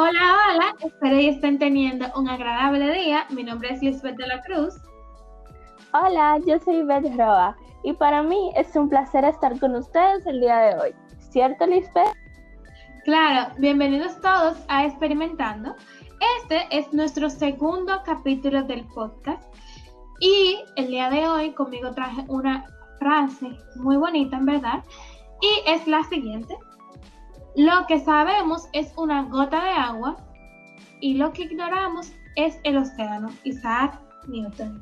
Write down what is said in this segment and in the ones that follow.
Hola, hola, espero que estén teniendo un agradable día. Mi nombre es Lisbeth de la Cruz. Hola, yo soy Beth Roa y para mí es un placer estar con ustedes el día de hoy. ¿Cierto, Lisbeth? Claro, bienvenidos todos a Experimentando. Este es nuestro segundo capítulo del podcast y el día de hoy conmigo traje una frase muy bonita, en verdad, y es la siguiente. Lo que sabemos es una gota de agua y lo que ignoramos es el océano. Isaac Newton.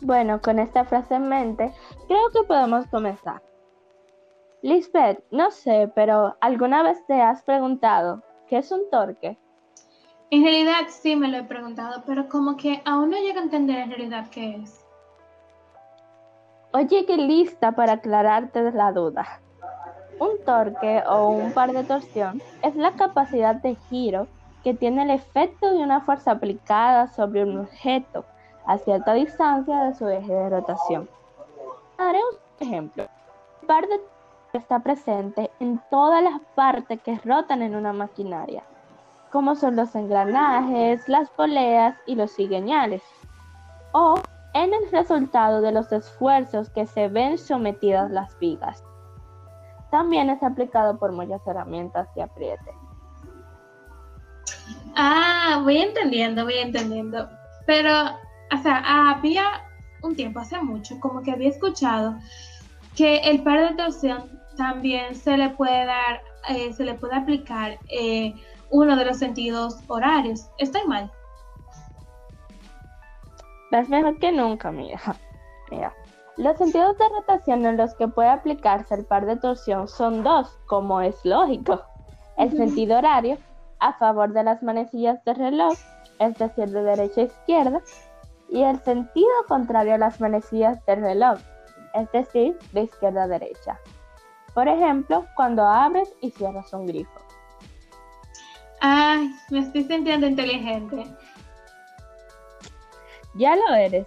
Bueno, con esta frase en mente, creo que podemos comenzar. Lisbeth, no sé, pero ¿alguna vez te has preguntado qué es un torque? En realidad sí me lo he preguntado, pero como que aún no llego a entender en realidad qué es. Oye, qué lista para aclararte la duda. Un torque o un par de torsión es la capacidad de giro que tiene el efecto de una fuerza aplicada sobre un objeto a cierta distancia de su eje de rotación. Daré un ejemplo. El par de está presente en todas las partes que rotan en una maquinaria, como son los engranajes, las poleas y los cigüeñales, o en el resultado de los esfuerzos que se ven sometidas las vigas. También es aplicado por muchas herramientas de apriete. Ah, voy entendiendo, voy entendiendo. Pero, o sea, había un tiempo, hace mucho, como que había escuchado que el par de torsión también se le puede dar, eh, se le puede aplicar eh, uno de los sentidos horarios. ¿Estoy mal? Mejor que nunca, mira. Los sentidos de rotación en los que puede aplicarse el par de torsión son dos, como es lógico. El sentido horario a favor de las manecillas de reloj, es decir, de derecha a izquierda, y el sentido contrario a las manecillas del reloj, es decir, de izquierda a derecha. Por ejemplo, cuando abres y cierras un grifo. Ay, me estoy sintiendo inteligente. Ya lo eres.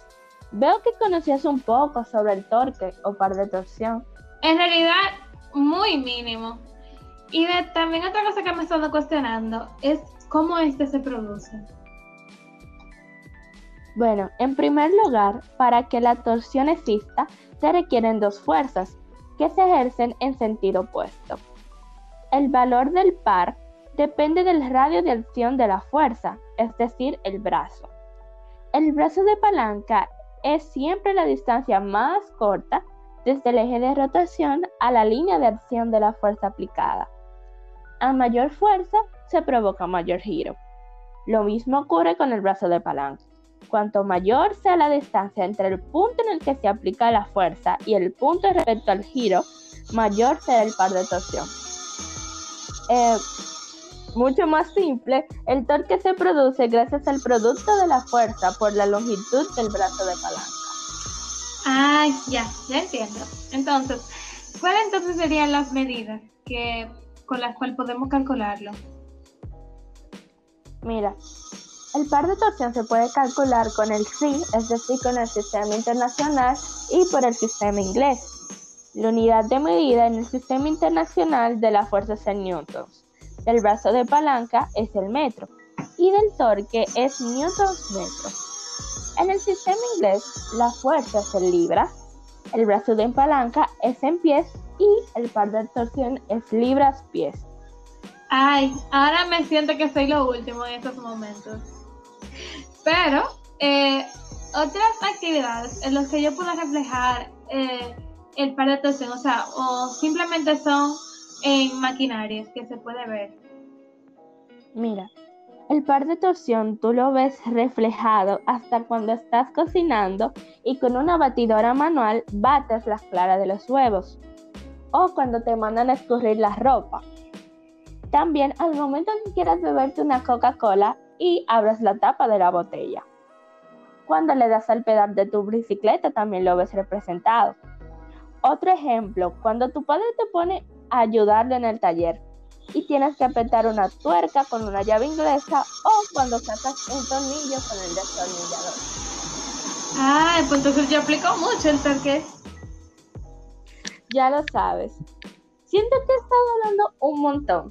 Veo que conocías un poco sobre el torque o par de torsión. En realidad, muy mínimo. Y también otra cosa que me he estado cuestionando es cómo este se produce. Bueno, en primer lugar, para que la torsión exista, se requieren dos fuerzas que se ejercen en sentido opuesto. El valor del par depende del radio de acción de la fuerza, es decir, el brazo. El brazo de palanca es siempre la distancia más corta desde el eje de rotación a la línea de acción de la fuerza aplicada. A mayor fuerza se provoca mayor giro. Lo mismo ocurre con el brazo de palanca. Cuanto mayor sea la distancia entre el punto en el que se aplica la fuerza y el punto respecto al giro, mayor será el par de torsión. Eh, mucho más simple, el torque se produce gracias al producto de la fuerza por la longitud del brazo de palanca. Ay, ya, ya entiendo. Entonces, ¿cuáles entonces serían las medidas que, con las cuales podemos calcularlo? Mira, el par de torsión se puede calcular con el SI, es decir, con el sistema internacional y por el sistema inglés. La unidad de medida en el sistema internacional de la fuerza es en newtons. El brazo de palanca es el metro y del torque es newtons metro. En el sistema inglés, la fuerza es en libras, el brazo de palanca es en pies y el par de torsión es libras pies. Ay, ahora me siento que soy lo último en estos momentos. Pero eh, otras actividades en las que yo puedo reflejar eh, el par de torsión, o sea, o simplemente son en maquinarias que se puede ver. Mira, el par de torsión tú lo ves reflejado hasta cuando estás cocinando y con una batidora manual bates las claras de los huevos. O cuando te mandan a escurrir la ropa. También al momento que quieras beberte una Coca-Cola y abres la tapa de la botella. Cuando le das al pedal de tu bicicleta también lo ves representado. Otro ejemplo, cuando tu padre te pone a ayudarle en el taller y tienes que apretar una tuerca con una llave inglesa o cuando sacas un tornillo con el destornillador. Ay, pues entonces yo aplico mucho el torque. Ya lo sabes. Siento que he estado hablando un montón.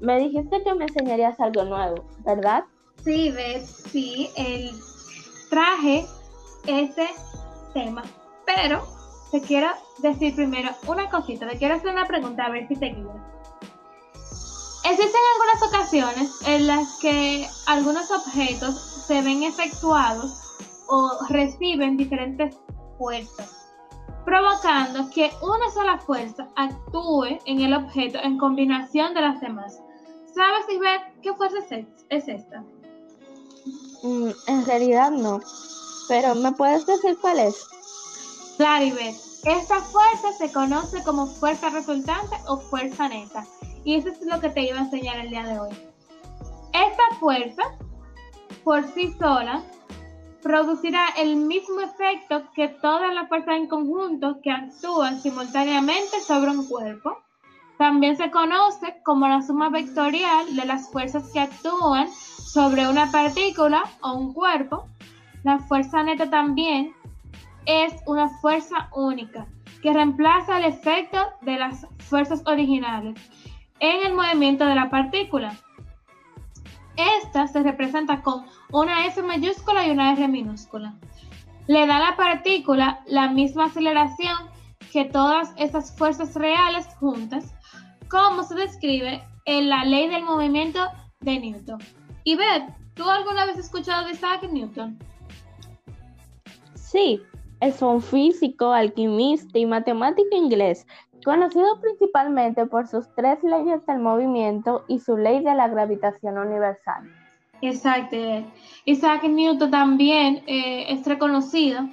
me dijiste que me enseñarías algo nuevo, ¿verdad? Sí, ves, sí, el traje ese tema, pero te quiero decir primero una cosita, te quiero hacer una pregunta a ver si te guía. Existen algunas ocasiones en las que algunos objetos se ven efectuados o reciben diferentes fuerzas, provocando que una sola fuerza actúe en el objeto en combinación de las demás. ¿Sabes, ver qué fuerza es, esta? Mm, en realidad no, pero ¿me puedes decir cuál es? Claro, Esta fuerza se conoce como fuerza resultante o fuerza neta. Y eso es lo que te iba a enseñar el día de hoy. Esta fuerza, por sí sola, producirá el mismo efecto que todas las fuerzas en conjunto que actúan simultáneamente sobre un cuerpo. También se conoce como la suma vectorial de las fuerzas que actúan sobre una partícula o un cuerpo. La fuerza neta también es una fuerza única que reemplaza el efecto de las fuerzas originales en el movimiento de la partícula. Esta se representa con una F mayúscula y una R minúscula. Le da a la partícula la misma aceleración que todas esas fuerzas reales juntas, como se describe en la ley del movimiento de Newton. Y Beth, ¿tú alguna vez has escuchado de Isaac Newton? Sí, es un físico, alquimista y matemático inglés conocido principalmente por sus tres leyes del movimiento y su ley de la gravitación universal. Exacto. Isaac Newton también eh, es reconocido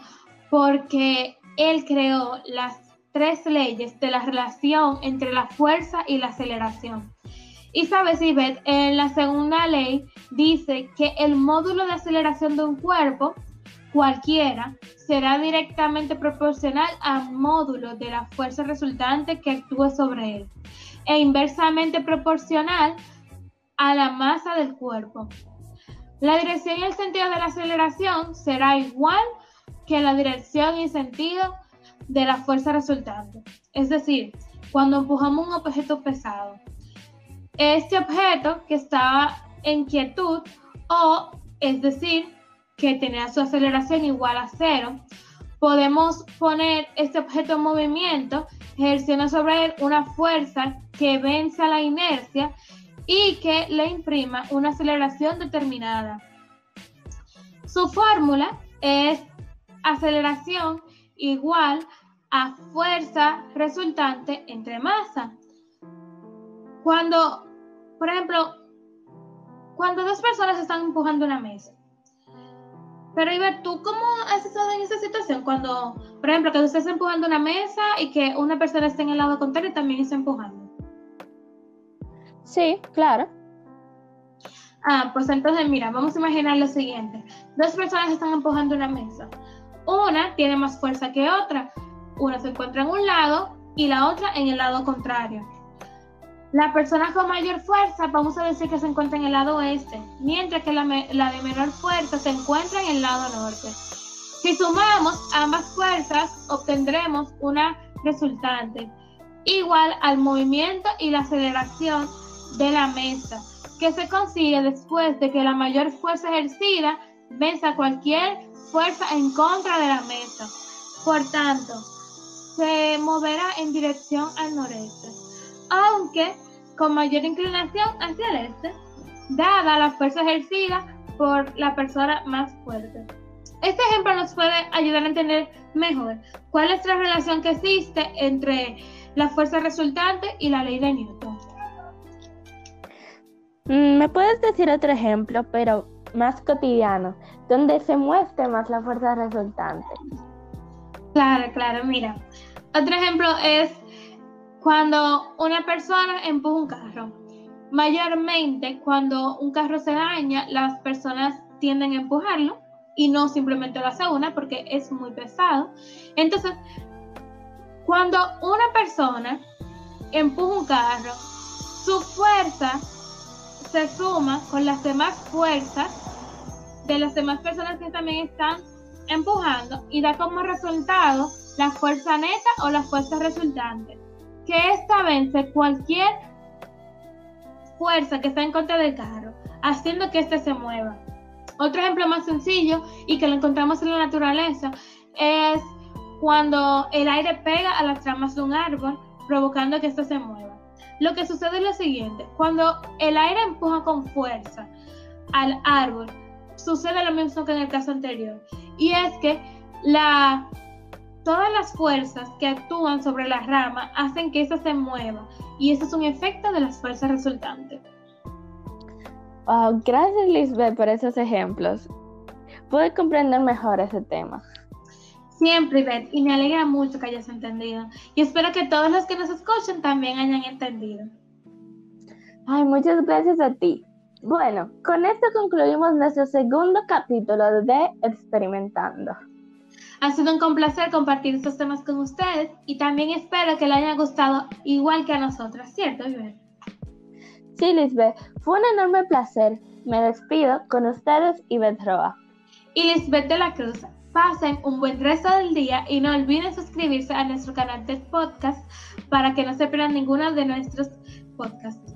porque él creó las tres leyes de la relación entre la fuerza y la aceleración. Y sabes, Ivette, en la segunda ley dice que el módulo de aceleración de un cuerpo cualquiera será directamente proporcional al módulo de la fuerza resultante que actúe sobre él e inversamente proporcional a la masa del cuerpo. La dirección y el sentido de la aceleración será igual que la dirección y sentido de la fuerza resultante. Es decir, cuando empujamos un objeto pesado, este objeto que estaba en quietud o, es decir, que tenía su aceleración igual a cero, podemos poner este objeto en movimiento ejerciendo sobre él una fuerza que vence a la inercia y que le imprima una aceleración determinada. Su fórmula es aceleración igual a fuerza resultante entre masa. Cuando, por ejemplo, cuando dos personas están empujando una mesa, pero Iber, ¿tú cómo has estado en esa situación? Cuando, por ejemplo, que tú estés empujando una mesa y que una persona esté en el lado contrario y también está empujando. Sí, claro. Ah, pues entonces mira, vamos a imaginar lo siguiente. Dos personas están empujando una mesa. Una tiene más fuerza que otra. Una se encuentra en un lado y la otra en el lado contrario. La persona con mayor fuerza, vamos a decir que se encuentra en el lado oeste, mientras que la, de menor fuerza se encuentra en el lado norte. Si sumamos ambas fuerzas, obtendremos una resultante igual al movimiento y la aceleración de la mesa, que se consigue después de que la mayor fuerza ejercida venza cualquier fuerza en contra de la mesa. Por tanto, se moverá en dirección al noreste aunque con mayor inclinación hacia el este, dada la fuerza ejercida por la persona más fuerte. Este ejemplo nos puede ayudar a entender mejor cuál es la relación que existe entre la fuerza resultante y la ley de Newton. Mm, ¿Me puedes decir otro ejemplo, pero más cotidiano, donde se muestre más la fuerza resultante? Claro, claro, mira. Otro ejemplo es cuando una persona empuja un carro. Mayormente cuando un carro se daña, las personas tienden a empujarlo y no simplemente lo hace una porque es muy pesado. Entonces, cuando una persona empuja un carro, su fuerza se suma con las demás fuerzas de las demás personas que también están empujando y da como resultado la fuerza neta o la fuerza resultante que esta vence cualquier fuerza que está en contra del carro, haciendo que éste se mueva. Otro ejemplo más sencillo y que lo encontramos en la naturaleza es cuando el aire pega a las ramas de un árbol, provocando que éste se mueva. Lo que sucede es lo siguiente, cuando el aire empuja con fuerza al árbol, sucede lo mismo que en el caso anterior, y es que la, todas las fuerzas que actúan sobre la rama hacen que ésta se mueva, y eso es un efecto de las fuerzas resultantes. gracias Lisbeth por esos ejemplos. Pude comprender mejor ese tema. Siempre, Ivette, y me alegra mucho que hayas entendido. Y espero que todos los que nos escuchen también hayan entendido. Ay, muchas gracias a ti. Bueno, con esto concluimos nuestro segundo capítulo de Experimentando. Ha sido un placer compartir estos temas con ustedes y también espero que les haya gustado igual que a nosotras, ¿cierto, Ivette? Sí, Lisbeth, fue un enorme placer. Me despido con ustedes, Ivette Roa. Y Lisbeth de la Cruz. Pasen un buen resto del día y no olviden suscribirse a nuestro canal de podcast para que no se pierdan ninguno de nuestros podcasts.